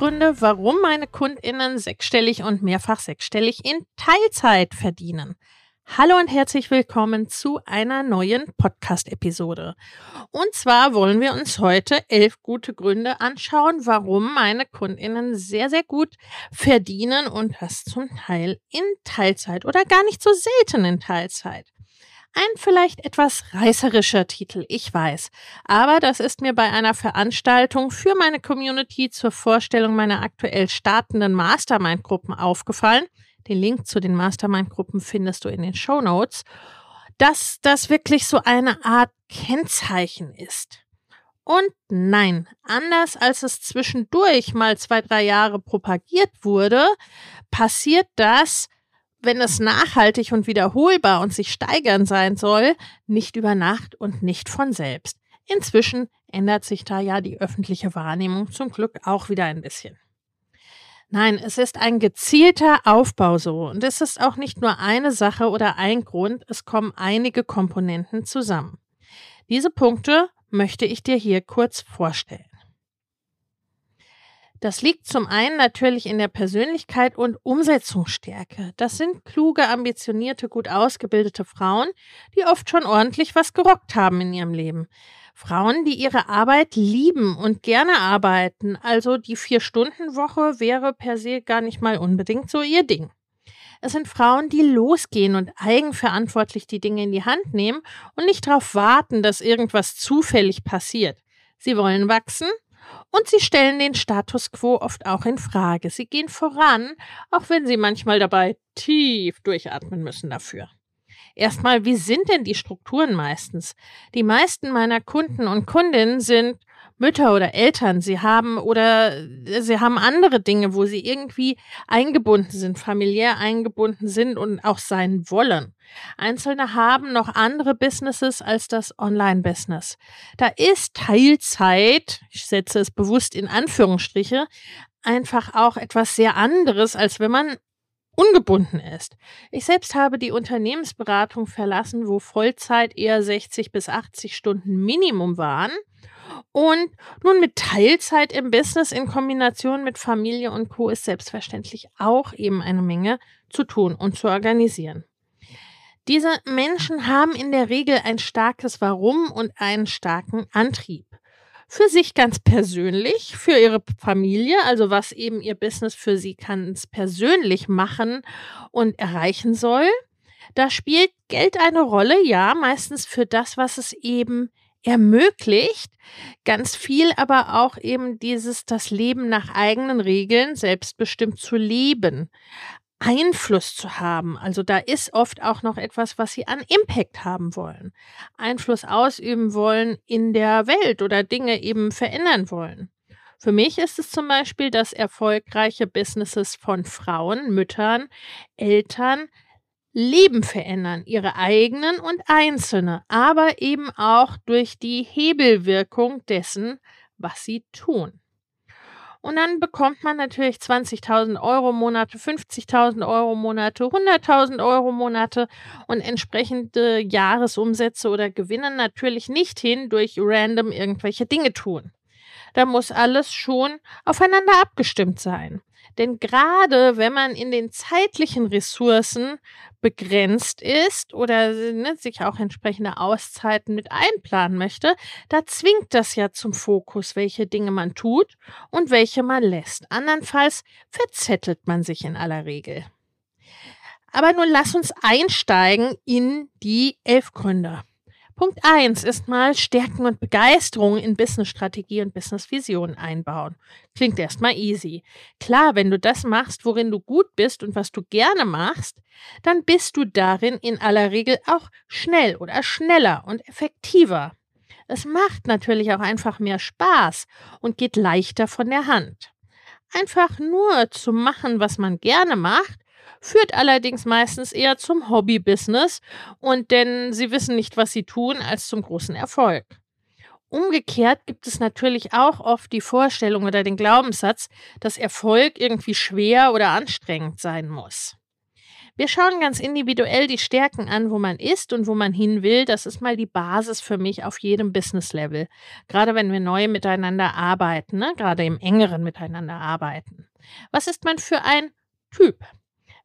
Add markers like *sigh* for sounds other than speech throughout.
Gründe, warum meine KundInnen sechsstellig und mehrfach sechsstellig in Teilzeit verdienen. Hallo und herzlich willkommen zu einer neuen Podcast-Episode. Und zwar wollen wir uns heute elf gute Gründe anschauen, warum meine KundInnen sehr, sehr gut verdienen und das zum Teil in Teilzeit oder gar nicht so selten in Teilzeit. Ein vielleicht etwas reißerischer Titel, ich weiß. Aber das ist mir bei einer Veranstaltung für meine Community zur Vorstellung meiner aktuell startenden Mastermind-Gruppen aufgefallen – den Link zu den Mastermind-Gruppen findest du in den Show Notes, dass das wirklich so eine Art Kennzeichen ist. Und nein, anders als es zwischendurch mal zwei, drei Jahre propagiert wurde, passiert das, wenn es nachhaltig und wiederholbar und sich steigern sein soll, nicht über Nacht und nicht von selbst. Inzwischen ändert sich da ja die öffentliche Wahrnehmung zum Glück auch wieder ein bisschen. Nein, es ist ein gezielter Aufbau so. Und es ist auch nicht nur eine Sache oder ein Grund, es kommen einige Komponenten zusammen. Diese Punkte möchte ich dir hier kurz vorstellen. Das liegt zum einen natürlich in der Persönlichkeit und Umsetzungsstärke. Das sind kluge, ambitionierte, gut ausgebildete Frauen, die oft schon ordentlich was gerockt haben in ihrem Leben. Frauen, die ihre Arbeit lieben und gerne arbeiten, also die Vier-Stunden-Woche wäre per se gar nicht mal unbedingt so ihr Ding. Es sind Frauen, die losgehen und eigenverantwortlich die Dinge in die Hand nehmen und nicht darauf warten, dass irgendwas zufällig passiert. Sie wollen wachsen und sie stellen den Status quo oft auch in Frage. Sie gehen voran, auch wenn sie manchmal dabei tief durchatmen müssen dafür. Erstmal, wie sind denn die Strukturen meistens? Die meisten meiner Kunden und Kundinnen sind Mütter oder Eltern. Sie haben oder sie haben andere Dinge, wo sie irgendwie eingebunden sind, familiär eingebunden sind und auch sein wollen. Einzelne haben noch andere Businesses als das Online-Business. Da ist Teilzeit, ich setze es bewusst in Anführungsstriche, einfach auch etwas sehr anderes, als wenn man ungebunden ist. Ich selbst habe die Unternehmensberatung verlassen, wo Vollzeit eher 60 bis 80 Stunden Minimum waren. Und nun mit Teilzeit im Business in Kombination mit Familie und Co. ist selbstverständlich auch eben eine Menge zu tun und zu organisieren. Diese Menschen haben in der Regel ein starkes Warum und einen starken Antrieb für sich ganz persönlich, für ihre Familie, also was eben ihr Business für sie ganz persönlich machen und erreichen soll. Da spielt Geld eine Rolle, ja, meistens für das, was es eben ermöglicht, ganz viel aber auch eben dieses, das Leben nach eigenen Regeln selbstbestimmt zu leben. Einfluss zu haben. Also da ist oft auch noch etwas, was sie an Impact haben wollen. Einfluss ausüben wollen in der Welt oder Dinge eben verändern wollen. Für mich ist es zum Beispiel, dass erfolgreiche Businesses von Frauen, Müttern, Eltern Leben verändern, ihre eigenen und einzelne, aber eben auch durch die Hebelwirkung dessen, was sie tun. Und dann bekommt man natürlich 20.000 Euro Monate, 50.000 Euro Monate, 100.000 Euro Monate und entsprechende Jahresumsätze oder Gewinne natürlich nicht hin durch random irgendwelche Dinge tun. Da muss alles schon aufeinander abgestimmt sein. Denn gerade wenn man in den zeitlichen Ressourcen begrenzt ist oder ne, sich auch entsprechende Auszeiten mit einplanen möchte, da zwingt das ja zum Fokus, welche Dinge man tut und welche man lässt. Andernfalls verzettelt man sich in aller Regel. Aber nun lass uns einsteigen in die elf Gründe. Punkt eins ist mal Stärken und Begeisterung in Business-Strategie und Business-Vision einbauen. Klingt erstmal easy. Klar, wenn du das machst, worin du gut bist und was du gerne machst, dann bist du darin in aller Regel auch schnell oder schneller und effektiver. Es macht natürlich auch einfach mehr Spaß und geht leichter von der Hand. Einfach nur zu machen, was man gerne macht, führt allerdings meistens eher zum Hobby-Business und denn sie wissen nicht, was sie tun, als zum großen Erfolg. Umgekehrt gibt es natürlich auch oft die Vorstellung oder den Glaubenssatz, dass Erfolg irgendwie schwer oder anstrengend sein muss. Wir schauen ganz individuell die Stärken an, wo man ist und wo man hin will. Das ist mal die Basis für mich auf jedem Business-Level. Gerade wenn wir neu miteinander arbeiten, ne? gerade im engeren Miteinander arbeiten. Was ist man für ein Typ?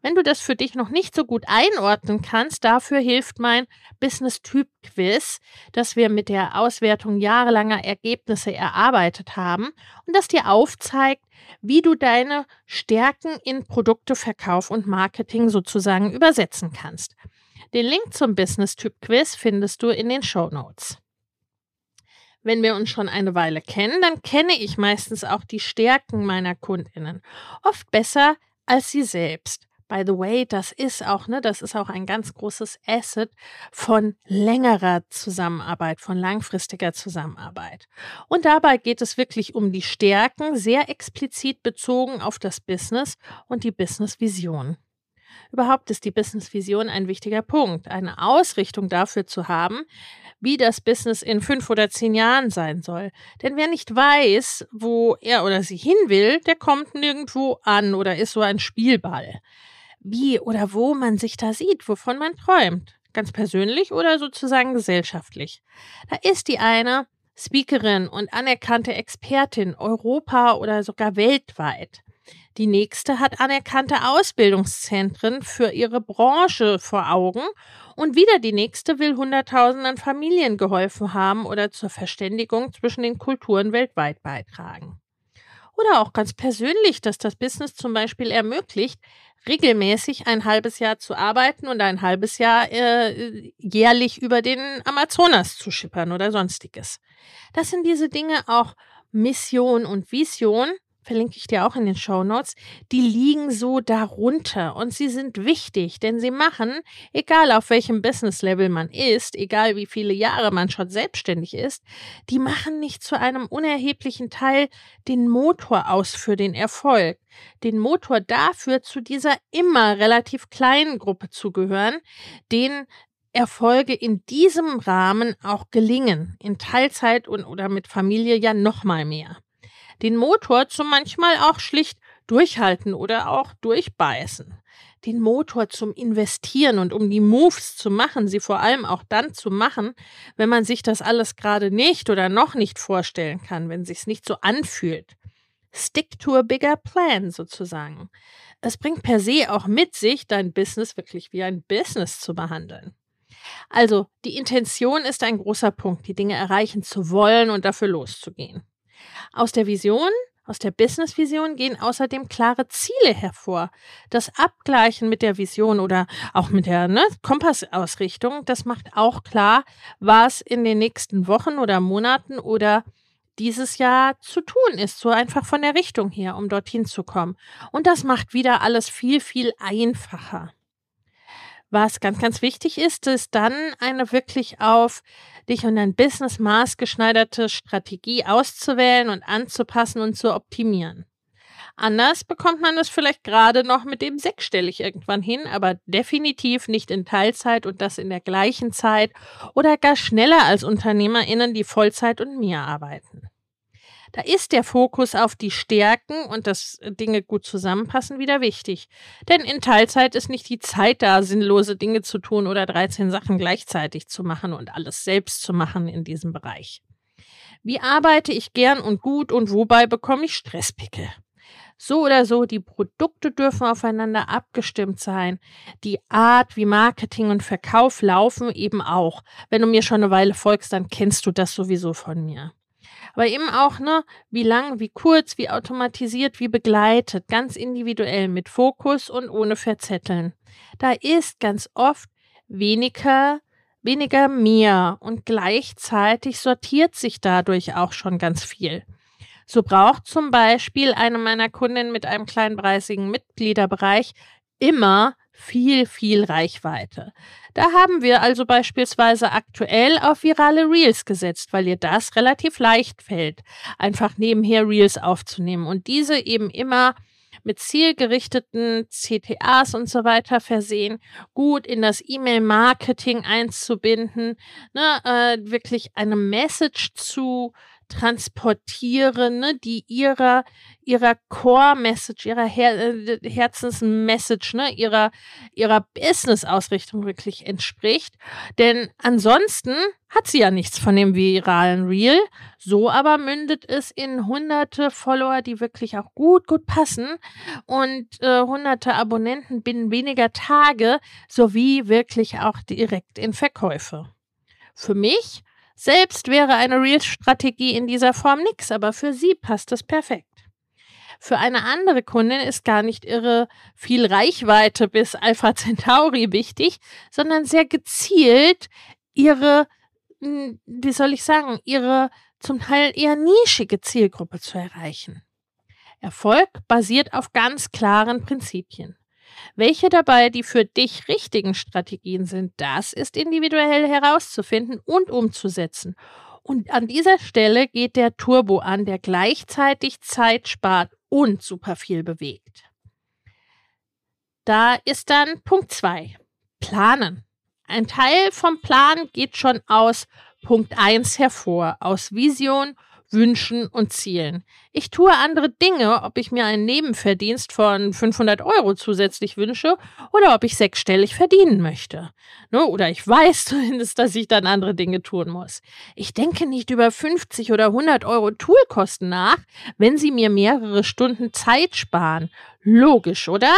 Wenn du das für dich noch nicht so gut einordnen kannst, dafür hilft mein Business-Typ-Quiz, das wir mit der Auswertung jahrelanger Ergebnisse erarbeitet haben und das dir aufzeigt, wie du deine Stärken in Produkteverkauf und Marketing sozusagen übersetzen kannst. Den Link zum Business-Typ-Quiz findest du in den Show Notes. Wenn wir uns schon eine Weile kennen, dann kenne ich meistens auch die Stärken meiner Kundinnen. Oft besser als sie selbst. By the way, das ist auch, ne, das ist auch ein ganz großes Asset von längerer Zusammenarbeit, von langfristiger Zusammenarbeit. Und dabei geht es wirklich um die Stärken, sehr explizit bezogen auf das Business und die Business-Vision. Überhaupt ist die Business-Vision ein wichtiger Punkt, eine Ausrichtung dafür zu haben, wie das Business in fünf oder zehn Jahren sein soll. Denn wer nicht weiß, wo er oder sie hin will, der kommt nirgendwo an oder ist so ein Spielball wie oder wo man sich da sieht, wovon man träumt. Ganz persönlich oder sozusagen gesellschaftlich. Da ist die eine Speakerin und anerkannte Expertin Europa oder sogar weltweit. Die nächste hat anerkannte Ausbildungszentren für ihre Branche vor Augen und wieder die nächste will Hunderttausenden Familien geholfen haben oder zur Verständigung zwischen den Kulturen weltweit beitragen. Oder auch ganz persönlich, dass das Business zum Beispiel ermöglicht, regelmäßig ein halbes Jahr zu arbeiten und ein halbes Jahr äh, jährlich über den Amazonas zu schippern oder sonstiges. Das sind diese Dinge auch Mission und Vision, verlinke ich dir auch in den Show Notes, die liegen so darunter und sie sind wichtig, denn sie machen, egal auf welchem Business-Level man ist, egal wie viele Jahre man schon selbstständig ist, die machen nicht zu einem unerheblichen Teil den Motor aus für den Erfolg, den Motor dafür, zu dieser immer relativ kleinen Gruppe zu gehören, den Erfolge in diesem Rahmen auch gelingen, in Teilzeit und oder mit Familie ja noch mal mehr den Motor zum manchmal auch schlicht durchhalten oder auch durchbeißen. Den Motor zum Investieren und um die Moves zu machen, sie vor allem auch dann zu machen, wenn man sich das alles gerade nicht oder noch nicht vorstellen kann, wenn sich's nicht so anfühlt. Stick to a bigger plan sozusagen. Es bringt per se auch mit sich, dein Business wirklich wie ein Business zu behandeln. Also, die Intention ist ein großer Punkt, die Dinge erreichen zu wollen und dafür loszugehen. Aus der Vision, aus der Business-Vision gehen außerdem klare Ziele hervor. Das Abgleichen mit der Vision oder auch mit der ne, Kompassausrichtung, das macht auch klar, was in den nächsten Wochen oder Monaten oder dieses Jahr zu tun ist, so einfach von der Richtung her, um dorthin zu kommen. Und das macht wieder alles viel, viel einfacher. Was ganz, ganz wichtig ist, ist dann eine wirklich auf dich und dein Business maßgeschneiderte Strategie auszuwählen und anzupassen und zu optimieren. Anders bekommt man es vielleicht gerade noch mit dem sechsstellig irgendwann hin, aber definitiv nicht in Teilzeit und das in der gleichen Zeit oder gar schneller als UnternehmerInnen, die Vollzeit und mehr arbeiten. Da ist der Fokus auf die Stärken und dass Dinge gut zusammenpassen wieder wichtig. Denn in Teilzeit ist nicht die Zeit da, sinnlose Dinge zu tun oder 13 Sachen gleichzeitig zu machen und alles selbst zu machen in diesem Bereich. Wie arbeite ich gern und gut und wobei bekomme ich Stresspickel? So oder so, die Produkte dürfen aufeinander abgestimmt sein. Die Art, wie Marketing und Verkauf laufen, eben auch. Wenn du mir schon eine Weile folgst, dann kennst du das sowieso von mir. Aber eben auch, ne, wie lang, wie kurz, wie automatisiert, wie begleitet, ganz individuell mit Fokus und ohne Verzetteln. Da ist ganz oft weniger, weniger mehr und gleichzeitig sortiert sich dadurch auch schon ganz viel. So braucht zum Beispiel eine meiner Kundinnen mit einem kleinpreisigen Mitgliederbereich immer viel, viel Reichweite. Da haben wir also beispielsweise aktuell auf virale Reels gesetzt, weil ihr das relativ leicht fällt, einfach nebenher Reels aufzunehmen und diese eben immer mit zielgerichteten CTAs und so weiter versehen, gut in das E-Mail-Marketing einzubinden, ne, äh, wirklich eine Message zu transportieren, ne, die ihrer, ihrer Core-Message, ihrer Her äh, Herzensmessage, ne, ihrer, ihrer Business-Ausrichtung wirklich entspricht. Denn ansonsten hat sie ja nichts von dem viralen Reel. So aber mündet es in hunderte Follower, die wirklich auch gut, gut passen und äh, hunderte Abonnenten binnen weniger Tage sowie wirklich auch direkt in Verkäufe. Für mich selbst wäre eine Real-Strategie in dieser Form nix, aber für sie passt es perfekt. Für eine andere Kundin ist gar nicht ihre viel Reichweite bis Alpha Centauri wichtig, sondern sehr gezielt ihre, hm, wie soll ich sagen, ihre zum Teil eher nischige Zielgruppe zu erreichen. Erfolg basiert auf ganz klaren Prinzipien. Welche dabei die für dich richtigen Strategien sind, das ist individuell herauszufinden und umzusetzen. Und an dieser Stelle geht der Turbo an, der gleichzeitig Zeit spart und super viel bewegt. Da ist dann Punkt 2. Planen. Ein Teil vom Plan geht schon aus Punkt 1 hervor, aus Vision Wünschen und Zielen. Ich tue andere Dinge, ob ich mir einen Nebenverdienst von 500 Euro zusätzlich wünsche oder ob ich sechsstellig verdienen möchte. Ne, oder ich weiß *laughs* zumindest, dass ich dann andere Dinge tun muss. Ich denke nicht über 50 oder 100 Euro Toolkosten nach, wenn sie mir mehrere Stunden Zeit sparen. Logisch, oder?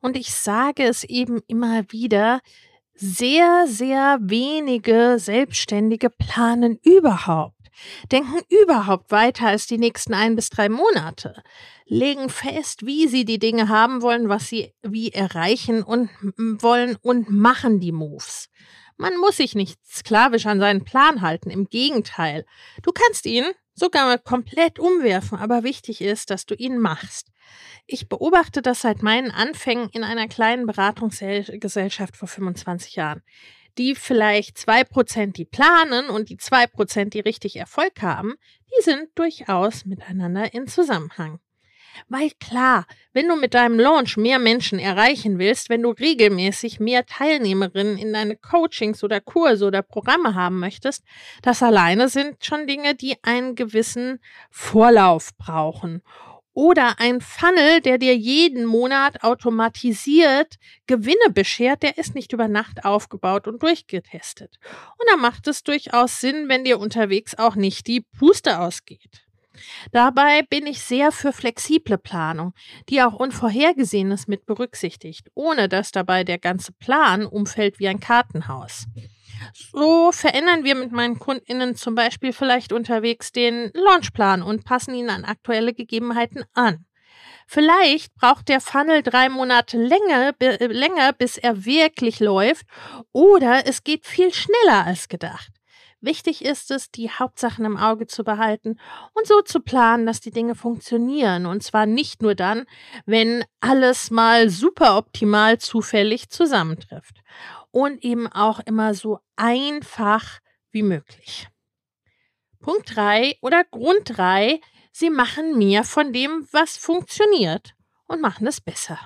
Und ich sage es eben immer wieder, sehr, sehr wenige Selbstständige planen überhaupt, denken überhaupt weiter als die nächsten ein bis drei Monate, legen fest, wie sie die Dinge haben wollen, was sie wie erreichen und wollen und machen die Moves. Man muss sich nicht sklavisch an seinen Plan halten, im Gegenteil. Du kannst ihn sogar komplett umwerfen, aber wichtig ist, dass du ihn machst. Ich beobachte das seit meinen Anfängen in einer kleinen Beratungsgesellschaft vor 25 Jahren. Die vielleicht zwei Prozent, die planen und die zwei Prozent, die richtig Erfolg haben, die sind durchaus miteinander in Zusammenhang. Weil klar, wenn du mit deinem Launch mehr Menschen erreichen willst, wenn du regelmäßig mehr Teilnehmerinnen in deine Coachings oder Kurse oder Programme haben möchtest, das alleine sind schon Dinge, die einen gewissen Vorlauf brauchen oder ein Funnel, der dir jeden Monat automatisiert Gewinne beschert, der ist nicht über Nacht aufgebaut und durchgetestet. Und da macht es durchaus Sinn, wenn dir unterwegs auch nicht die Puste ausgeht. Dabei bin ich sehr für flexible Planung, die auch Unvorhergesehenes mit berücksichtigt, ohne dass dabei der ganze Plan umfällt wie ein Kartenhaus. So verändern wir mit meinen KundInnen zum Beispiel vielleicht unterwegs den Launchplan und passen ihn an aktuelle Gegebenheiten an. Vielleicht braucht der Funnel drei Monate länger, länger, bis er wirklich läuft, oder es geht viel schneller als gedacht. Wichtig ist es, die Hauptsachen im Auge zu behalten und so zu planen, dass die Dinge funktionieren. Und zwar nicht nur dann, wenn alles mal super optimal zufällig zusammentrifft und eben auch immer so einfach wie möglich. Punkt 3 oder Grund 3, sie machen mehr von dem, was funktioniert und machen es besser.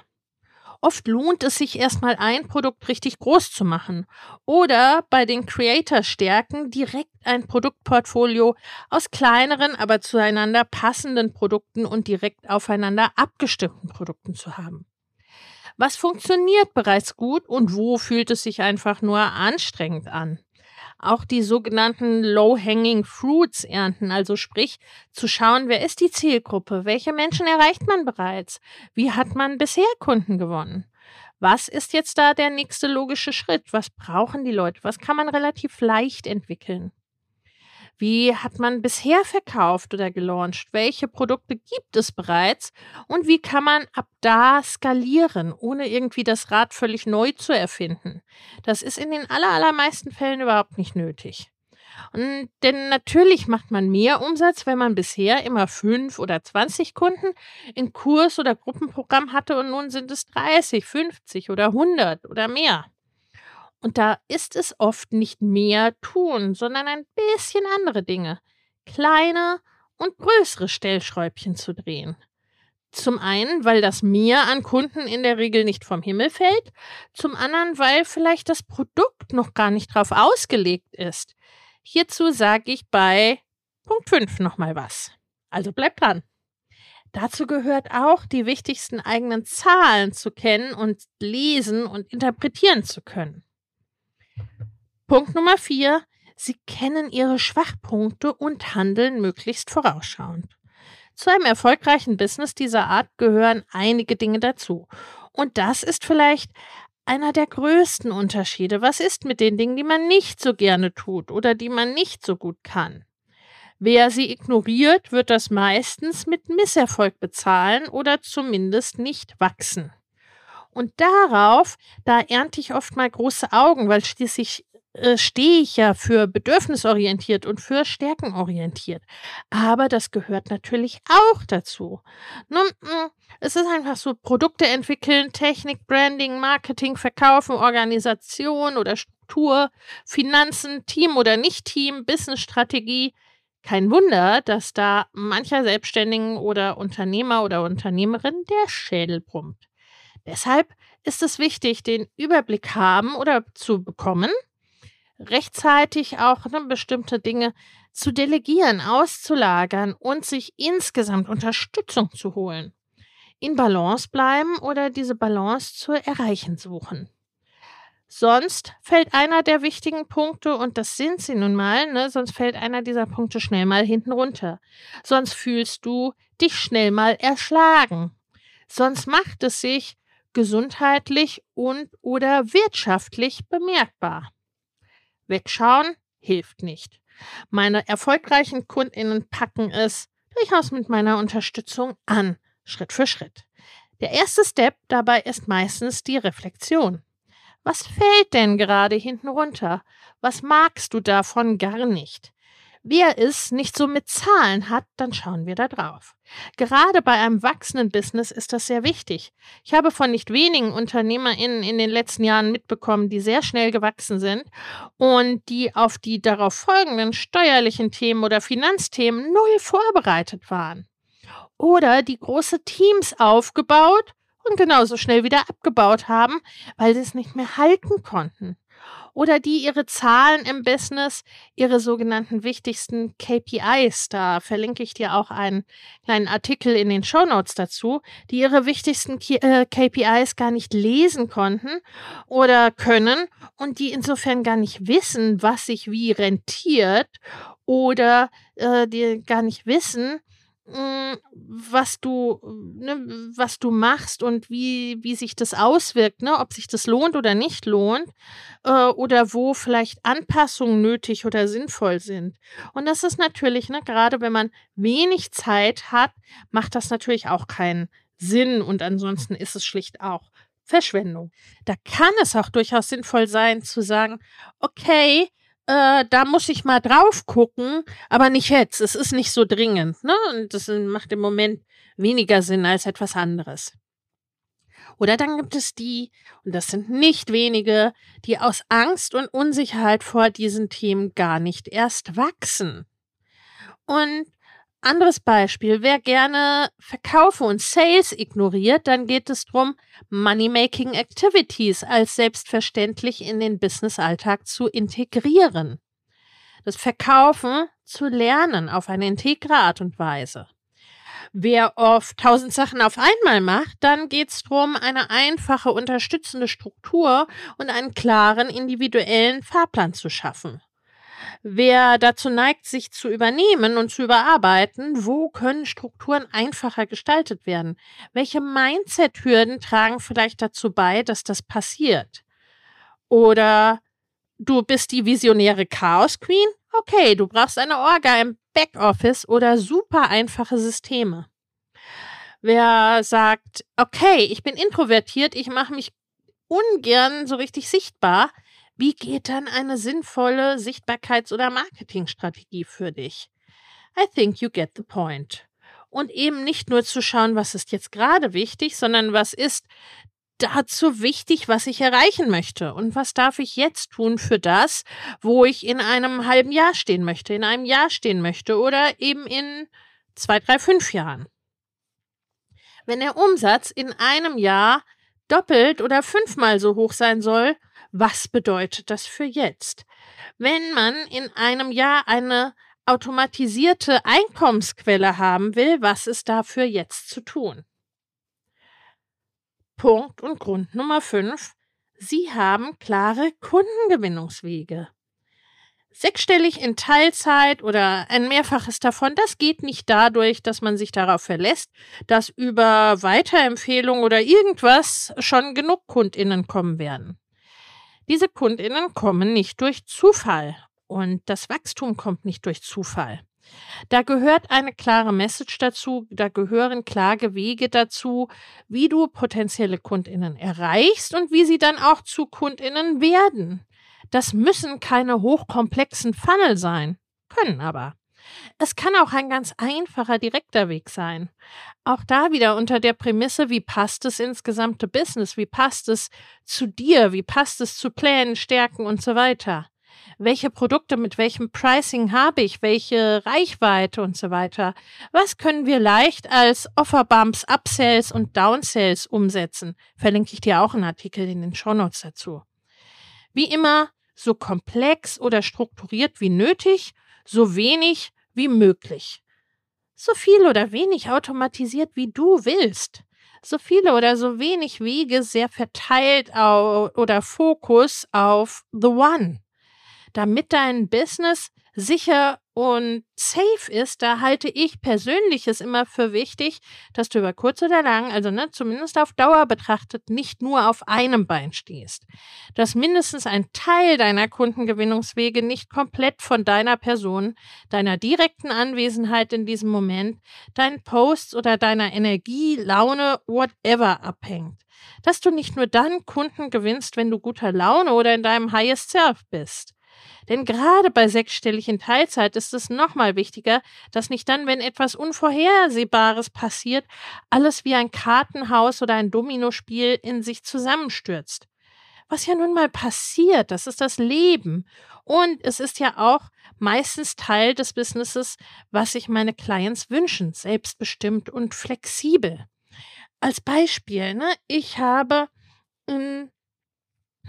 Oft lohnt es sich erstmal ein Produkt richtig groß zu machen oder bei den Creator-Stärken direkt ein Produktportfolio aus kleineren, aber zueinander passenden Produkten und direkt aufeinander abgestimmten Produkten zu haben. Was funktioniert bereits gut und wo fühlt es sich einfach nur anstrengend an? Auch die sogenannten Low-Hanging Fruits ernten, also sprich zu schauen, wer ist die Zielgruppe, welche Menschen erreicht man bereits, wie hat man bisher Kunden gewonnen. Was ist jetzt da der nächste logische Schritt? Was brauchen die Leute? Was kann man relativ leicht entwickeln? Wie hat man bisher verkauft oder gelauncht? Welche Produkte gibt es bereits? Und wie kann man ab da skalieren, ohne irgendwie das Rad völlig neu zu erfinden? Das ist in den allermeisten Fällen überhaupt nicht nötig. Und denn natürlich macht man mehr Umsatz, wenn man bisher immer fünf oder zwanzig Kunden in Kurs- oder Gruppenprogramm hatte und nun sind es 30, 50 oder 100 oder mehr. Und da ist es oft nicht mehr tun, sondern ein bisschen andere Dinge. Kleine und größere Stellschräubchen zu drehen. Zum einen, weil das Mehr an Kunden in der Regel nicht vom Himmel fällt, zum anderen, weil vielleicht das Produkt noch gar nicht drauf ausgelegt ist. Hierzu sage ich bei Punkt 5 nochmal was. Also bleibt dran. Dazu gehört auch, die wichtigsten eigenen Zahlen zu kennen und lesen und interpretieren zu können. Punkt Nummer vier. Sie kennen ihre Schwachpunkte und handeln möglichst vorausschauend. Zu einem erfolgreichen Business dieser Art gehören einige Dinge dazu. Und das ist vielleicht einer der größten Unterschiede. Was ist mit den Dingen, die man nicht so gerne tut oder die man nicht so gut kann? Wer sie ignoriert, wird das meistens mit Misserfolg bezahlen oder zumindest nicht wachsen. Und darauf, da ernte ich oft mal große Augen, weil schließlich äh, stehe ich ja für bedürfnisorientiert und für stärkenorientiert. Aber das gehört natürlich auch dazu. Nun, mm, es ist einfach so, Produkte entwickeln, Technik, Branding, Marketing, Verkaufen, Organisation oder Struktur, Finanzen, Team oder Nicht-Team, Businessstrategie. Kein Wunder, dass da mancher Selbstständigen oder Unternehmer oder Unternehmerin der Schädel brummt. Deshalb ist es wichtig, den Überblick haben oder zu bekommen, rechtzeitig auch ne, bestimmte Dinge zu delegieren, auszulagern und sich insgesamt Unterstützung zu holen. In Balance bleiben oder diese Balance zu erreichen suchen. Sonst fällt einer der wichtigen Punkte, und das sind sie nun mal, ne, sonst fällt einer dieser Punkte schnell mal hinten runter. Sonst fühlst du dich schnell mal erschlagen. Sonst macht es sich gesundheitlich und oder wirtschaftlich bemerkbar. Wegschauen hilft nicht. Meine erfolgreichen Kundinnen packen es durchaus mit meiner Unterstützung an, Schritt für Schritt. Der erste Step dabei ist meistens die Reflexion. Was fällt denn gerade hinten runter? Was magst du davon gar nicht? Wer es nicht so mit Zahlen hat, dann schauen wir da drauf. Gerade bei einem wachsenden Business ist das sehr wichtig. Ich habe von nicht wenigen UnternehmerInnen in den letzten Jahren mitbekommen, die sehr schnell gewachsen sind und die auf die darauf folgenden steuerlichen Themen oder Finanzthemen null vorbereitet waren. Oder die große Teams aufgebaut und genauso schnell wieder abgebaut haben, weil sie es nicht mehr halten konnten oder die ihre Zahlen im Business, ihre sogenannten wichtigsten KPIs, da verlinke ich dir auch einen kleinen Artikel in den Show Notes dazu, die ihre wichtigsten KPIs äh, gar nicht lesen konnten oder können und die insofern gar nicht wissen, was sich wie rentiert oder äh, die gar nicht wissen, was du, ne, was du machst und wie, wie sich das auswirkt, ne, ob sich das lohnt oder nicht lohnt, äh, oder wo vielleicht Anpassungen nötig oder sinnvoll sind. Und das ist natürlich, ne, gerade wenn man wenig Zeit hat, macht das natürlich auch keinen Sinn und ansonsten ist es schlicht auch Verschwendung. Da kann es auch durchaus sinnvoll sein zu sagen, okay, äh, da muss ich mal drauf gucken, aber nicht jetzt. Es ist nicht so dringend, ne? Und das macht im Moment weniger Sinn als etwas anderes. Oder dann gibt es die, und das sind nicht wenige, die aus Angst und Unsicherheit vor diesen Themen gar nicht erst wachsen. Und anderes Beispiel, wer gerne Verkaufe und Sales ignoriert, dann geht es darum, Money-Making Activities als selbstverständlich in den Business-Alltag zu integrieren. Das Verkaufen zu lernen auf eine integre Art und Weise. Wer oft tausend Sachen auf einmal macht, dann geht es darum, eine einfache, unterstützende Struktur und einen klaren, individuellen Fahrplan zu schaffen. Wer dazu neigt, sich zu übernehmen und zu überarbeiten, wo können Strukturen einfacher gestaltet werden? Welche Mindset-Hürden tragen vielleicht dazu bei, dass das passiert? Oder du bist die visionäre Chaos Queen? Okay, du brauchst eine Orga im Backoffice oder super einfache Systeme. Wer sagt, okay, ich bin introvertiert, ich mache mich ungern so richtig sichtbar, wie geht dann eine sinnvolle Sichtbarkeits- oder Marketingstrategie für dich? I think you get the point. Und eben nicht nur zu schauen, was ist jetzt gerade wichtig, sondern was ist dazu wichtig, was ich erreichen möchte und was darf ich jetzt tun für das, wo ich in einem halben Jahr stehen möchte, in einem Jahr stehen möchte oder eben in zwei, drei, fünf Jahren. Wenn der Umsatz in einem Jahr doppelt oder fünfmal so hoch sein soll, was bedeutet das für jetzt? Wenn man in einem Jahr eine automatisierte Einkommensquelle haben will, was ist dafür jetzt zu tun? Punkt und Grund Nummer 5. Sie haben klare Kundengewinnungswege. Sechsstellig in Teilzeit oder ein Mehrfaches davon, das geht nicht dadurch, dass man sich darauf verlässt, dass über Weiterempfehlung oder irgendwas schon genug KundInnen kommen werden. Diese Kundinnen kommen nicht durch Zufall und das Wachstum kommt nicht durch Zufall. Da gehört eine klare Message dazu, da gehören klare Wege dazu, wie du potenzielle Kundinnen erreichst und wie sie dann auch zu Kundinnen werden. Das müssen keine hochkomplexen Funnel sein, können aber. Es kann auch ein ganz einfacher, direkter Weg sein. Auch da wieder unter der Prämisse, wie passt es ins gesamte Business, wie passt es zu dir, wie passt es zu Plänen, Stärken und so weiter. Welche Produkte mit welchem Pricing habe ich, welche Reichweite und so weiter. Was können wir leicht als Offerbumps, Upsells und Downsells umsetzen? Verlinke ich dir auch einen Artikel in den Shownotes dazu. Wie immer, so komplex oder strukturiert wie nötig, so wenig wie möglich. So viel oder wenig automatisiert, wie du willst. So viele oder so wenig Wege sehr verteilt oder Fokus auf The One. Damit dein Business sicher und safe ist, da halte ich persönlich es immer für wichtig, dass du über kurz oder lang, also ne, zumindest auf Dauer betrachtet, nicht nur auf einem Bein stehst. Dass mindestens ein Teil deiner Kundengewinnungswege nicht komplett von deiner Person, deiner direkten Anwesenheit in diesem Moment, deinen Posts oder deiner Energie, Laune, whatever abhängt. Dass du nicht nur dann Kunden gewinnst, wenn du guter Laune oder in deinem Highest Self bist. Denn gerade bei sechsstelligen Teilzeit ist es nochmal wichtiger, dass nicht dann, wenn etwas Unvorhersehbares passiert, alles wie ein Kartenhaus oder ein Dominospiel in sich zusammenstürzt. Was ja nun mal passiert, das ist das Leben. Und es ist ja auch meistens Teil des Businesses, was sich meine Clients wünschen, selbstbestimmt und flexibel. Als Beispiel, ne, ich habe in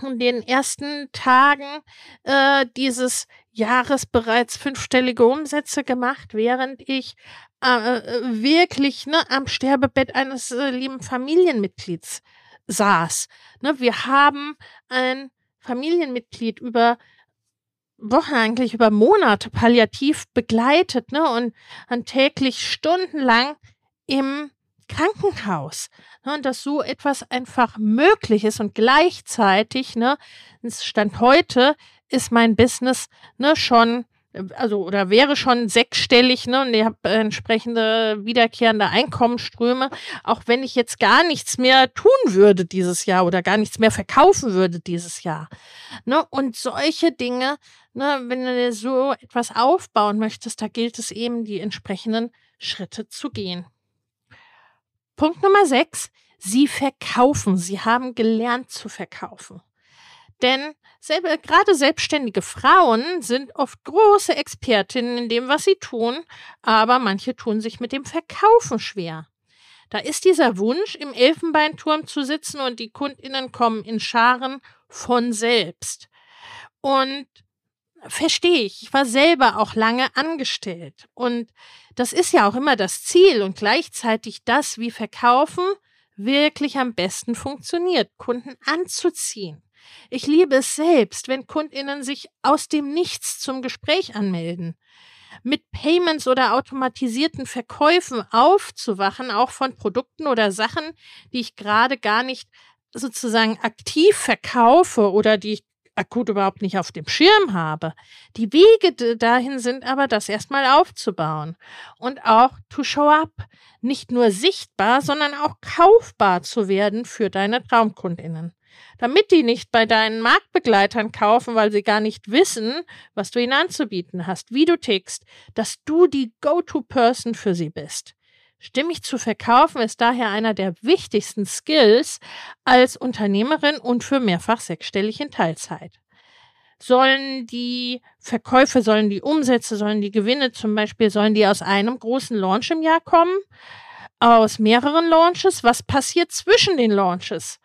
in den ersten Tagen äh, dieses Jahres bereits fünfstellige Umsätze gemacht, während ich äh, äh, wirklich ne, am Sterbebett eines äh, lieben Familienmitglieds saß. Ne, wir haben ein Familienmitglied über Wochen, eigentlich über Monate palliativ begleitet ne, und, und täglich stundenlang im Krankenhaus. Ne, und dass so etwas einfach möglich ist und gleichzeitig, ne, Stand heute ist mein Business ne, schon also oder wäre schon sechsstellig, ne? Und ich habe entsprechende wiederkehrende Einkommensströme, auch wenn ich jetzt gar nichts mehr tun würde dieses Jahr oder gar nichts mehr verkaufen würde dieses Jahr. Ne? Und solche Dinge, ne, wenn du so etwas aufbauen möchtest, da gilt es eben, die entsprechenden Schritte zu gehen. Punkt Nummer sechs. Sie verkaufen. Sie haben gelernt zu verkaufen. Denn selbe, gerade selbstständige Frauen sind oft große Expertinnen in dem, was sie tun, aber manche tun sich mit dem Verkaufen schwer. Da ist dieser Wunsch, im Elfenbeinturm zu sitzen und die Kundinnen kommen in Scharen von selbst. Und verstehe ich. Ich war selber auch lange angestellt. Und das ist ja auch immer das Ziel und gleichzeitig das, wie Verkaufen wirklich am besten funktioniert, Kunden anzuziehen. Ich liebe es selbst, wenn Kundinnen sich aus dem Nichts zum Gespräch anmelden. Mit Payments oder automatisierten Verkäufen aufzuwachen, auch von Produkten oder Sachen, die ich gerade gar nicht sozusagen aktiv verkaufe oder die ich akut überhaupt nicht auf dem Schirm habe. Die Wege dahin sind aber, das erstmal aufzubauen und auch to show up, nicht nur sichtbar, sondern auch kaufbar zu werden für deine Traumkundinnen. Damit die nicht bei deinen Marktbegleitern kaufen, weil sie gar nicht wissen, was du ihnen anzubieten hast, wie du tickst, dass du die Go-to-Person für sie bist. Stimmig zu verkaufen ist daher einer der wichtigsten Skills als Unternehmerin und für mehrfach sechsstellig in Teilzeit. Sollen die Verkäufe, sollen die Umsätze, sollen die Gewinne zum Beispiel, sollen die aus einem großen Launch im Jahr kommen? Aus mehreren Launches? Was passiert zwischen den Launches?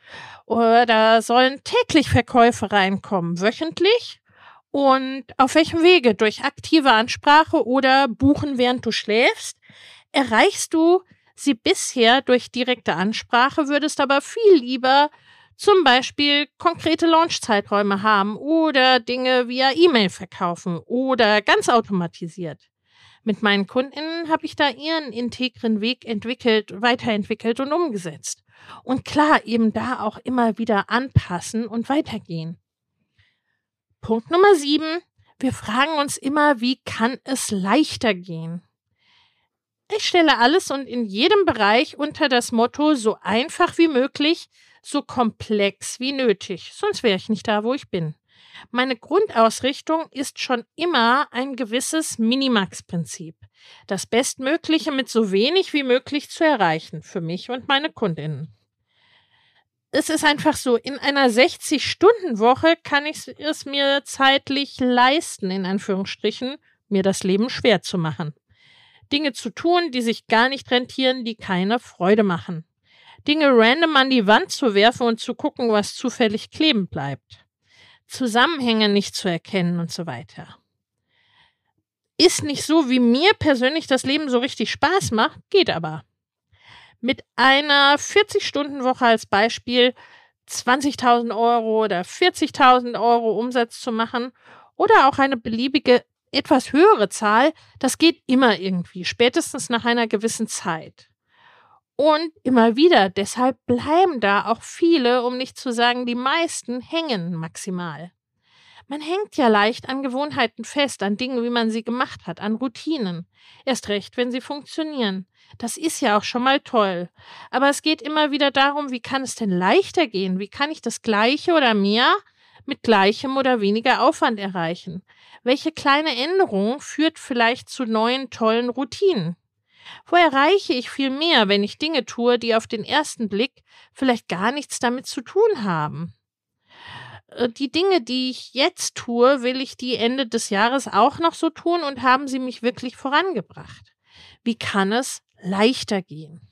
Oder sollen täglich Verkäufe reinkommen? Wöchentlich? Und auf welchem Wege? Durch aktive Ansprache oder buchen, während du schläfst? Erreichst du sie bisher durch direkte Ansprache, würdest aber viel lieber zum Beispiel konkrete Launchzeiträume haben oder Dinge via E-Mail verkaufen oder ganz automatisiert. Mit meinen Kundinnen habe ich da ihren integren Weg entwickelt, weiterentwickelt und umgesetzt. Und klar, eben da auch immer wieder anpassen und weitergehen. Punkt Nummer sieben. Wir fragen uns immer, wie kann es leichter gehen? Ich stelle alles und in jedem Bereich unter das Motto so einfach wie möglich, so komplex wie nötig, sonst wäre ich nicht da, wo ich bin. Meine Grundausrichtung ist schon immer ein gewisses Minimax-Prinzip. Das Bestmögliche mit so wenig wie möglich zu erreichen für mich und meine Kundinnen. Es ist einfach so, in einer 60-Stunden-Woche kann ich es mir zeitlich leisten, in Anführungsstrichen, mir das Leben schwer zu machen. Dinge zu tun, die sich gar nicht rentieren, die keine Freude machen. Dinge random an die Wand zu werfen und zu gucken, was zufällig kleben bleibt. Zusammenhänge nicht zu erkennen und so weiter. Ist nicht so, wie mir persönlich das Leben so richtig Spaß macht, geht aber. Mit einer 40-Stunden-Woche als Beispiel 20.000 Euro oder 40.000 Euro Umsatz zu machen oder auch eine beliebige etwas höhere Zahl, das geht immer irgendwie, spätestens nach einer gewissen Zeit. Und immer wieder, deshalb bleiben da auch viele, um nicht zu sagen die meisten, hängen maximal. Man hängt ja leicht an Gewohnheiten fest, an Dingen, wie man sie gemacht hat, an Routinen. Erst recht, wenn sie funktionieren. Das ist ja auch schon mal toll. Aber es geht immer wieder darum, wie kann es denn leichter gehen? Wie kann ich das Gleiche oder mehr mit gleichem oder weniger Aufwand erreichen? Welche kleine Änderung führt vielleicht zu neuen tollen Routinen? Wo erreiche ich viel mehr, wenn ich Dinge tue, die auf den ersten Blick vielleicht gar nichts damit zu tun haben? Äh, die Dinge, die ich jetzt tue, will ich die Ende des Jahres auch noch so tun und haben sie mich wirklich vorangebracht? Wie kann es leichter gehen?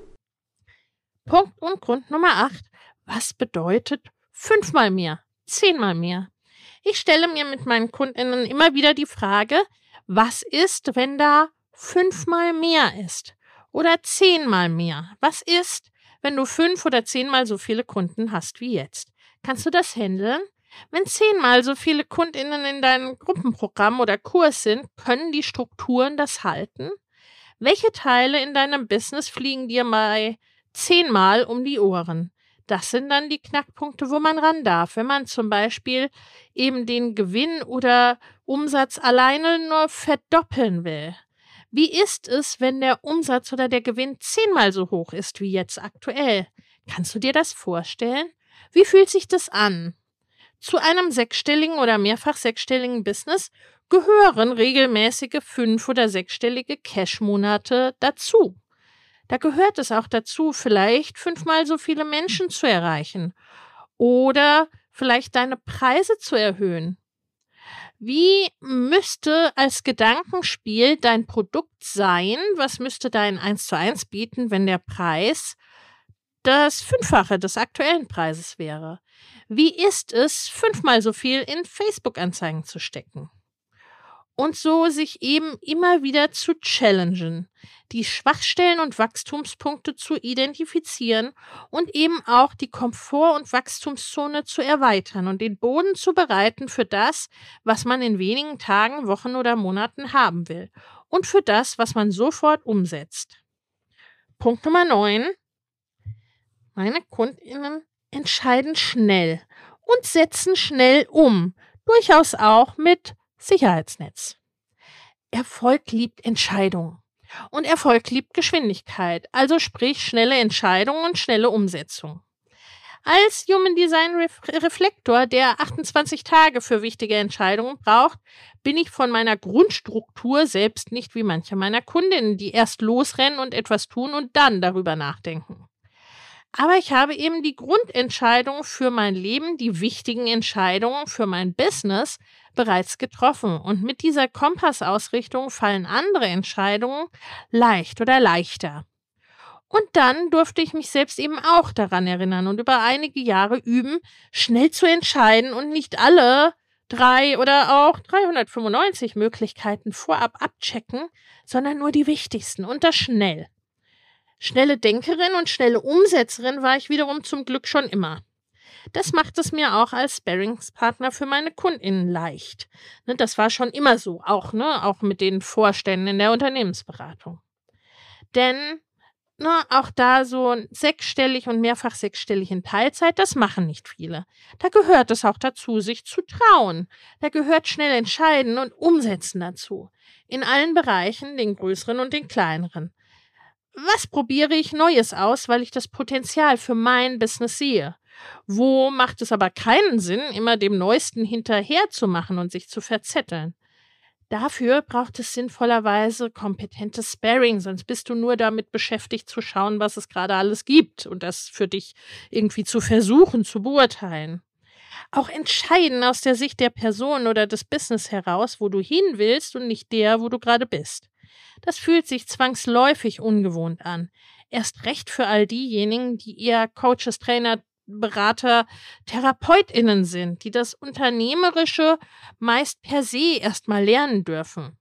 Punkt und Grund Nummer 8. Was bedeutet fünfmal mehr, zehnmal mehr? Ich stelle mir mit meinen Kundinnen immer wieder die Frage, was ist, wenn da fünfmal mehr ist? Oder zehnmal mehr? Was ist, wenn du fünf oder zehnmal so viele Kunden hast wie jetzt. Kannst du das handeln? Wenn zehnmal so viele KundInnen in deinem Gruppenprogramm oder Kurs sind, können die Strukturen das halten? Welche Teile in deinem Business fliegen dir mal zehnmal um die Ohren? Das sind dann die Knackpunkte, wo man ran darf. Wenn man zum Beispiel eben den Gewinn oder Umsatz alleine nur verdoppeln will. Wie ist es, wenn der Umsatz oder der Gewinn zehnmal so hoch ist wie jetzt aktuell? Kannst du dir das vorstellen? Wie fühlt sich das an? Zu einem sechsstelligen oder mehrfach sechsstelligen Business gehören regelmäßige fünf- oder sechsstellige Cash-Monate dazu. Da gehört es auch dazu, vielleicht fünfmal so viele Menschen zu erreichen oder vielleicht deine Preise zu erhöhen. Wie müsste als Gedankenspiel dein Produkt sein? Was müsste dein 1 zu 1 bieten, wenn der Preis das Fünffache des aktuellen Preises wäre? Wie ist es, fünfmal so viel in Facebook-Anzeigen zu stecken? Und so sich eben immer wieder zu challengen, die Schwachstellen und Wachstumspunkte zu identifizieren und eben auch die Komfort- und Wachstumszone zu erweitern und den Boden zu bereiten für das, was man in wenigen Tagen, Wochen oder Monaten haben will und für das, was man sofort umsetzt. Punkt Nummer 9. Meine Kundinnen entscheiden schnell und setzen schnell um, durchaus auch mit Sicherheitsnetz. Erfolg liebt Entscheidungen. Und Erfolg liebt Geschwindigkeit, also sprich schnelle Entscheidungen und schnelle Umsetzung. Als Human Design Reflektor, der 28 Tage für wichtige Entscheidungen braucht, bin ich von meiner Grundstruktur selbst nicht wie manche meiner Kundinnen, die erst losrennen und etwas tun und dann darüber nachdenken. Aber ich habe eben die Grundentscheidung für mein Leben, die wichtigen Entscheidungen für mein Business bereits getroffen. Und mit dieser Kompassausrichtung fallen andere Entscheidungen leicht oder leichter. Und dann durfte ich mich selbst eben auch daran erinnern und über einige Jahre üben, schnell zu entscheiden und nicht alle drei oder auch 395 Möglichkeiten vorab abchecken, sondern nur die wichtigsten und das schnell. Schnelle Denkerin und schnelle Umsetzerin war ich wiederum zum Glück schon immer. Das macht es mir auch als Sparringspartner für meine KundInnen leicht. Ne, das war schon immer so, auch, ne, auch mit den Vorständen in der Unternehmensberatung. Denn ne, auch da so sechsstellig und mehrfach sechsstellig in Teilzeit, das machen nicht viele. Da gehört es auch dazu, sich zu trauen. Da gehört schnell entscheiden und umsetzen dazu. In allen Bereichen, den größeren und den kleineren was probiere ich Neues aus, weil ich das Potenzial für mein Business sehe? Wo macht es aber keinen Sinn, immer dem Neuesten hinterher zu machen und sich zu verzetteln? Dafür braucht es sinnvollerweise kompetentes Sparing, sonst bist du nur damit beschäftigt zu schauen, was es gerade alles gibt und das für dich irgendwie zu versuchen, zu beurteilen. Auch entscheiden aus der Sicht der Person oder des Business heraus, wo du hin willst und nicht der, wo du gerade bist. Das fühlt sich zwangsläufig ungewohnt an. Erst recht für all diejenigen, die eher Coaches, Trainer, Berater, TherapeutInnen sind, die das Unternehmerische meist per se erstmal lernen dürfen.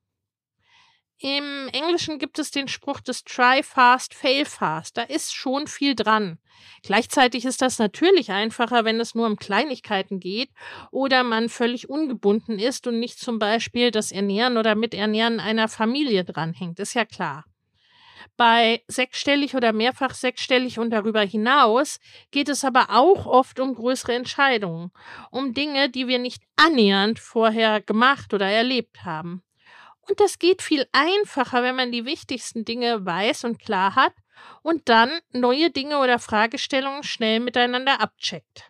Im Englischen gibt es den Spruch des Try fast, fail fast. Da ist schon viel dran. Gleichzeitig ist das natürlich einfacher, wenn es nur um Kleinigkeiten geht oder man völlig ungebunden ist und nicht zum Beispiel das Ernähren oder Miternähren einer Familie dranhängt. Ist ja klar. Bei sechsstellig oder mehrfach sechsstellig und darüber hinaus geht es aber auch oft um größere Entscheidungen, um Dinge, die wir nicht annähernd vorher gemacht oder erlebt haben. Und das geht viel einfacher, wenn man die wichtigsten Dinge weiß und klar hat und dann neue Dinge oder Fragestellungen schnell miteinander abcheckt.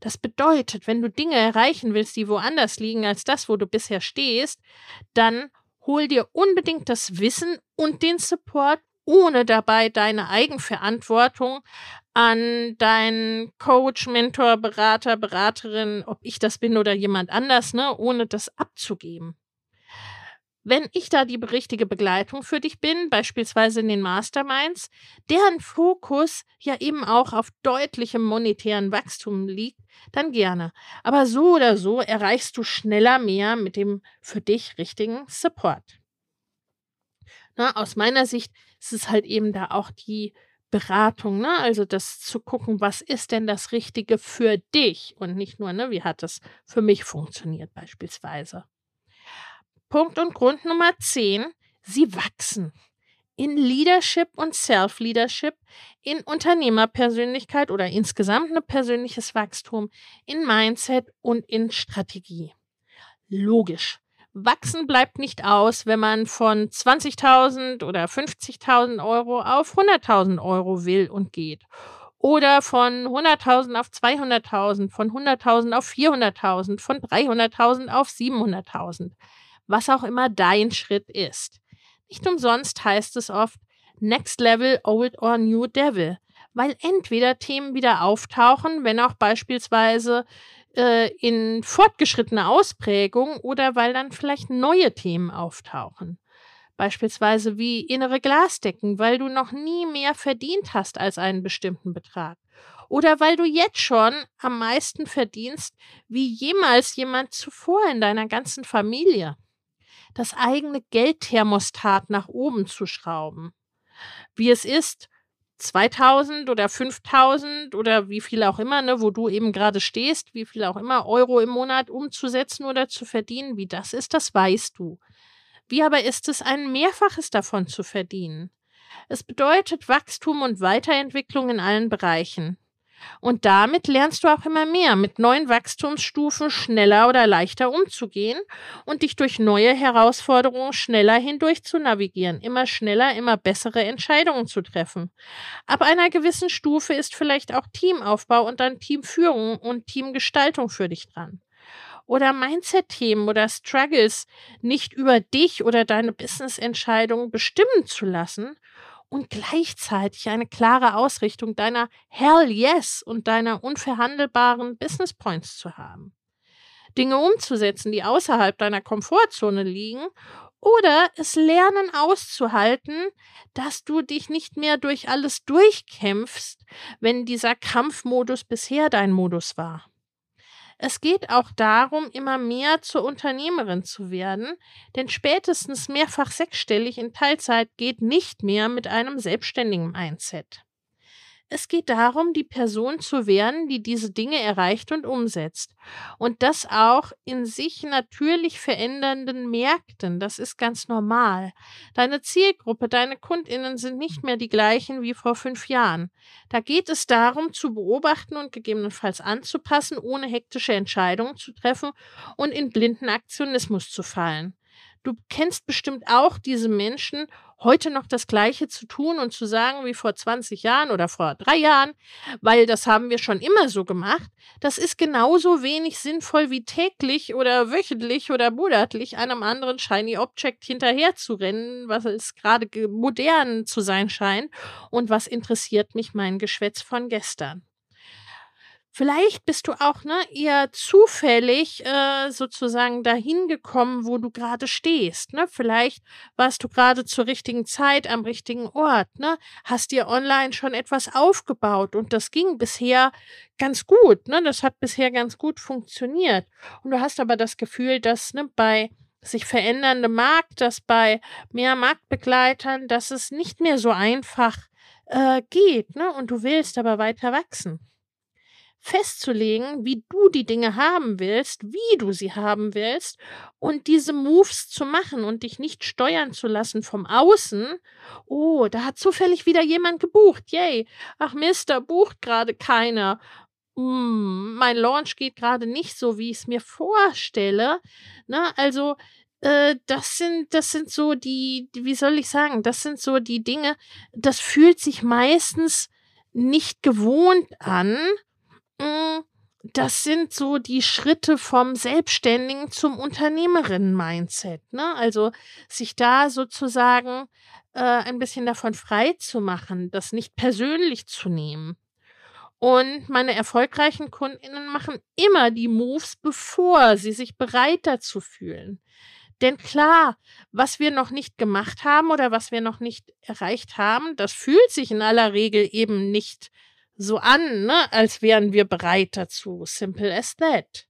Das bedeutet, wenn du Dinge erreichen willst, die woanders liegen als das, wo du bisher stehst, dann hol dir unbedingt das Wissen und den Support, ohne dabei deine Eigenverantwortung an deinen Coach, Mentor, Berater, Beraterin, ob ich das bin oder jemand anders, ne, ohne das abzugeben. Wenn ich da die richtige Begleitung für dich bin, beispielsweise in den Masterminds, deren Fokus ja eben auch auf deutlichem monetären Wachstum liegt, dann gerne. Aber so oder so erreichst du schneller mehr mit dem für dich richtigen Support. Na, aus meiner Sicht ist es halt eben da auch die Beratung, ne? Also das zu gucken, was ist denn das Richtige für dich und nicht nur, ne, wie hat es für mich funktioniert beispielsweise. Punkt und Grund Nummer 10. Sie wachsen. in Leadership und Self-Leadership, in Unternehmerpersönlichkeit oder insgesamt ein persönliches Wachstum, in Mindset und in Strategie. Logisch. Wachsen bleibt nicht aus, wenn man von 20.000 oder 50.000 Euro auf 100.000 Euro will und geht. Oder von 100.000 auf 200.000, von 100.000 auf 400.000, von 300.000 auf 700.000. Was auch immer dein Schritt ist. Nicht umsonst heißt es oft Next Level, Old or New Devil, weil entweder Themen wieder auftauchen, wenn auch beispielsweise äh, in fortgeschrittener Ausprägung oder weil dann vielleicht neue Themen auftauchen. Beispielsweise wie innere Glasdecken, weil du noch nie mehr verdient hast als einen bestimmten Betrag. Oder weil du jetzt schon am meisten verdienst wie jemals jemand zuvor in deiner ganzen Familie das eigene Geldthermostat nach oben zu schrauben. Wie es ist, 2000 oder 5000 oder wie viel auch immer, ne, wo du eben gerade stehst, wie viel auch immer Euro im Monat umzusetzen oder zu verdienen, wie das ist, das weißt du. Wie aber ist es, ein Mehrfaches davon zu verdienen? Es bedeutet Wachstum und Weiterentwicklung in allen Bereichen. Und damit lernst du auch immer mehr, mit neuen Wachstumsstufen schneller oder leichter umzugehen und dich durch neue Herausforderungen schneller hindurch zu navigieren, immer schneller, immer bessere Entscheidungen zu treffen. Ab einer gewissen Stufe ist vielleicht auch Teamaufbau und dann Teamführung und Teamgestaltung für dich dran oder Mindset-Themen oder Struggles nicht über dich oder deine Business-Entscheidungen bestimmen zu lassen und gleichzeitig eine klare Ausrichtung deiner Hell Yes und deiner unverhandelbaren Business Points zu haben. Dinge umzusetzen, die außerhalb deiner Komfortzone liegen oder es lernen auszuhalten, dass du dich nicht mehr durch alles durchkämpfst, wenn dieser Kampfmodus bisher dein Modus war. Es geht auch darum, immer mehr zur Unternehmerin zu werden, denn spätestens mehrfach sechsstellig in Teilzeit geht nicht mehr mit einem selbstständigen Mindset. Es geht darum, die Person zu werden, die diese Dinge erreicht und umsetzt. Und das auch in sich natürlich verändernden Märkten. Das ist ganz normal. Deine Zielgruppe, deine Kundinnen sind nicht mehr die gleichen wie vor fünf Jahren. Da geht es darum, zu beobachten und gegebenenfalls anzupassen, ohne hektische Entscheidungen zu treffen und in blinden Aktionismus zu fallen. Du kennst bestimmt auch diese Menschen, heute noch das Gleiche zu tun und zu sagen wie vor 20 Jahren oder vor drei Jahren, weil das haben wir schon immer so gemacht. Das ist genauso wenig sinnvoll wie täglich oder wöchentlich oder monatlich einem anderen Shiny Object hinterher zu rennen, was es gerade modern zu sein scheint und was interessiert mich mein Geschwätz von gestern. Vielleicht bist du auch ne, eher zufällig äh, sozusagen dahin gekommen, wo du gerade stehst. Ne? Vielleicht warst du gerade zur richtigen Zeit am richtigen Ort. Ne? Hast dir online schon etwas aufgebaut und das ging bisher ganz gut. Ne? Das hat bisher ganz gut funktioniert. Und du hast aber das Gefühl, dass ne, bei sich veränderndem Markt, dass bei mehr Marktbegleitern, dass es nicht mehr so einfach äh, geht. Ne? Und du willst aber weiter wachsen festzulegen, wie du die Dinge haben willst, wie du sie haben willst und diese Moves zu machen und dich nicht steuern zu lassen vom Außen. Oh, da hat zufällig wieder jemand gebucht. Yay. Ach Mister, bucht gerade keiner. Mm, mein Launch geht gerade nicht so, wie ich es mir vorstelle. Na, also äh, das sind, das sind so die, wie soll ich sagen, das sind so die Dinge, das fühlt sich meistens nicht gewohnt an das sind so die Schritte vom Selbstständigen zum Unternehmerinnen-Mindset. Ne? Also sich da sozusagen äh, ein bisschen davon frei zu machen, das nicht persönlich zu nehmen. Und meine erfolgreichen Kundinnen machen immer die Moves, bevor sie sich bereit dazu fühlen. Denn klar, was wir noch nicht gemacht haben oder was wir noch nicht erreicht haben, das fühlt sich in aller Regel eben nicht so an, ne, als wären wir bereit dazu. Simple as that.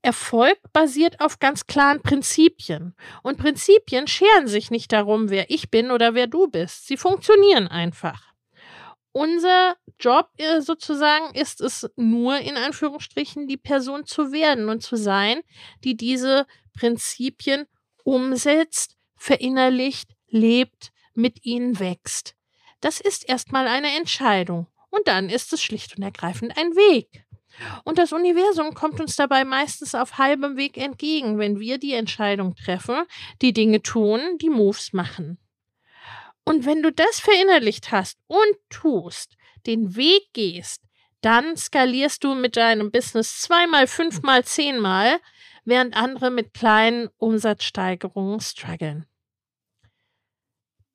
Erfolg basiert auf ganz klaren Prinzipien. Und Prinzipien scheren sich nicht darum, wer ich bin oder wer du bist. Sie funktionieren einfach. Unser Job äh, sozusagen ist es nur in Anführungsstrichen die Person zu werden und zu sein, die diese Prinzipien umsetzt, verinnerlicht, lebt, mit ihnen wächst. Das ist erstmal eine Entscheidung und dann ist es schlicht und ergreifend ein Weg. Und das Universum kommt uns dabei meistens auf halbem Weg entgegen, wenn wir die Entscheidung treffen, die Dinge tun, die Moves machen. Und wenn du das verinnerlicht hast und tust, den Weg gehst, dann skalierst du mit deinem Business zweimal, fünfmal, zehnmal, während andere mit kleinen Umsatzsteigerungen strugglen.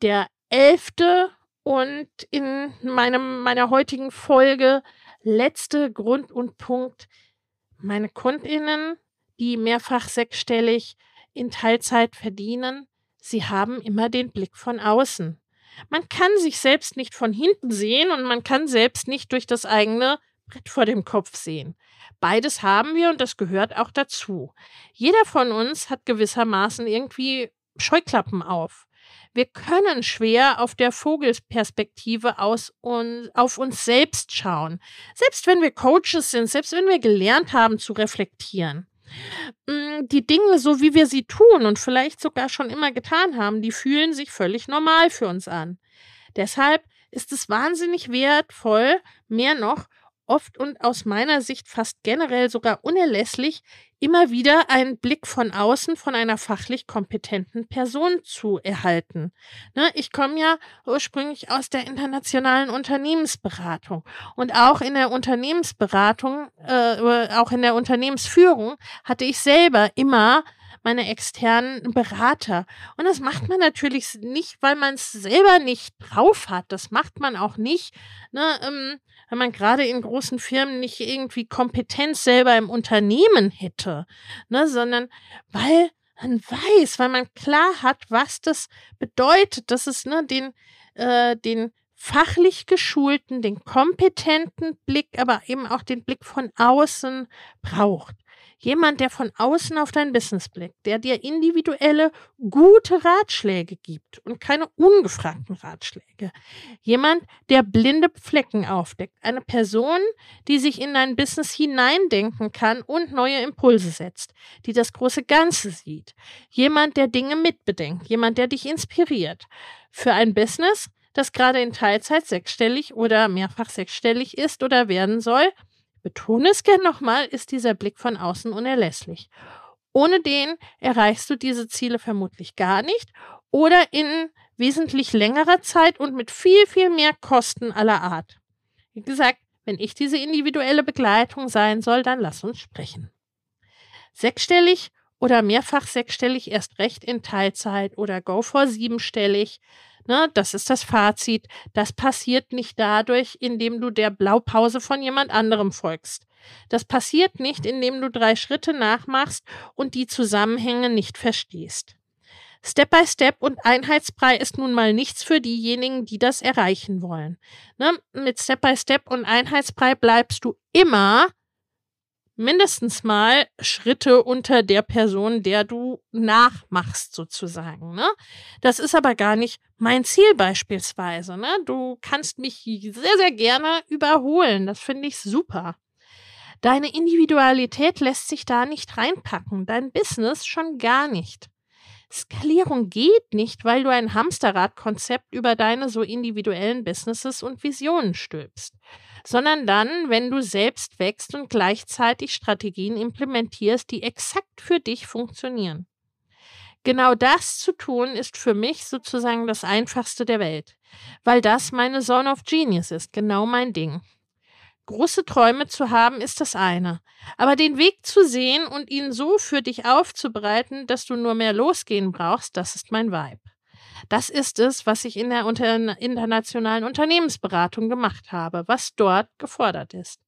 Der elfte und in meinem, meiner heutigen Folge letzte Grund und Punkt. Meine Kundinnen, die mehrfach sechsstellig in Teilzeit verdienen, sie haben immer den Blick von außen. Man kann sich selbst nicht von hinten sehen und man kann selbst nicht durch das eigene Brett vor dem Kopf sehen. Beides haben wir und das gehört auch dazu. Jeder von uns hat gewissermaßen irgendwie Scheuklappen auf. Wir können schwer auf der Vogelsperspektive aus uns, auf uns selbst schauen. Selbst wenn wir Coaches sind, selbst wenn wir gelernt haben zu reflektieren. Mm, die Dinge, so wie wir sie tun und vielleicht sogar schon immer getan haben, die fühlen sich völlig normal für uns an. Deshalb ist es wahnsinnig wertvoll, mehr noch, oft und aus meiner Sicht fast generell sogar unerlässlich, immer wieder einen Blick von außen von einer fachlich kompetenten Person zu erhalten. Ne, ich komme ja ursprünglich aus der internationalen Unternehmensberatung und auch in der Unternehmensberatung, äh, auch in der Unternehmensführung hatte ich selber immer meine externen Berater. Und das macht man natürlich nicht, weil man es selber nicht drauf hat. Das macht man auch nicht, ne, ähm, wenn man gerade in großen Firmen nicht irgendwie Kompetenz selber im Unternehmen hätte, ne, sondern weil man weiß, weil man klar hat, was das bedeutet, dass es ne, den, äh, den fachlich geschulten, den kompetenten Blick, aber eben auch den Blick von außen braucht. Jemand, der von außen auf dein Business blickt, der dir individuelle, gute Ratschläge gibt und keine ungefragten Ratschläge. Jemand, der blinde Flecken aufdeckt. Eine Person, die sich in dein Business hineindenken kann und neue Impulse setzt, die das große Ganze sieht. Jemand, der Dinge mitbedenkt. Jemand, der dich inspiriert. Für ein Business, das gerade in Teilzeit sechsstellig oder mehrfach sechsstellig ist oder werden soll, betone es gern nochmal, ist dieser Blick von außen unerlässlich. Ohne den erreichst du diese Ziele vermutlich gar nicht oder in wesentlich längerer Zeit und mit viel, viel mehr Kosten aller Art. Wie gesagt, wenn ich diese individuelle Begleitung sein soll, dann lass uns sprechen. Sechsstellig oder mehrfach sechsstellig erst recht in Teilzeit oder go for siebenstellig Ne, das ist das Fazit. Das passiert nicht dadurch, indem du der Blaupause von jemand anderem folgst. Das passiert nicht, indem du drei Schritte nachmachst und die Zusammenhänge nicht verstehst. Step by Step und Einheitsbrei ist nun mal nichts für diejenigen, die das erreichen wollen. Ne? Mit Step by Step und Einheitsbrei bleibst du immer mindestens mal Schritte unter der Person, der du nachmachst, sozusagen. Ne? Das ist aber gar nicht mein Ziel beispielsweise. Ne? Du kannst mich sehr, sehr gerne überholen. Das finde ich super. Deine Individualität lässt sich da nicht reinpacken, dein Business schon gar nicht. Skalierung geht nicht, weil du ein Hamsterradkonzept über deine so individuellen Businesses und Visionen stülpst sondern dann, wenn du selbst wächst und gleichzeitig Strategien implementierst, die exakt für dich funktionieren. Genau das zu tun ist für mich sozusagen das einfachste der Welt, weil das meine Zone of Genius ist, genau mein Ding. Große Träume zu haben ist das eine, aber den Weg zu sehen und ihn so für dich aufzubereiten, dass du nur mehr losgehen brauchst, das ist mein Vibe. Das ist es, was ich in der internationalen Unternehmensberatung gemacht habe, was dort gefordert ist.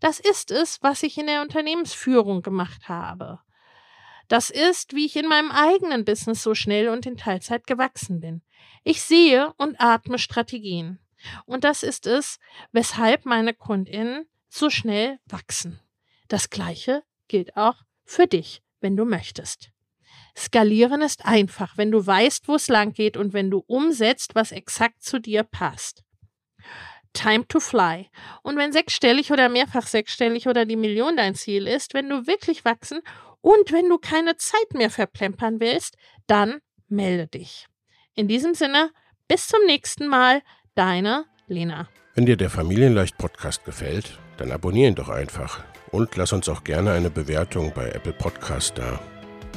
Das ist es, was ich in der Unternehmensführung gemacht habe. Das ist, wie ich in meinem eigenen Business so schnell und in Teilzeit gewachsen bin. Ich sehe und atme Strategien. Und das ist es, weshalb meine Kundinnen so schnell wachsen. Das Gleiche gilt auch für dich, wenn du möchtest. Skalieren ist einfach, wenn du weißt, wo es lang geht und wenn du umsetzt, was exakt zu dir passt. Time to fly. Und wenn sechsstellig oder mehrfach sechsstellig oder die Million dein Ziel ist, wenn du wirklich wachsen und wenn du keine Zeit mehr verplempern willst, dann melde dich. In diesem Sinne, Bis zum nächsten Mal, deine Lena. Wenn dir der Familienleicht Podcast gefällt, dann abonnier ihn doch einfach und lass uns auch gerne eine Bewertung bei Apple Podcast da.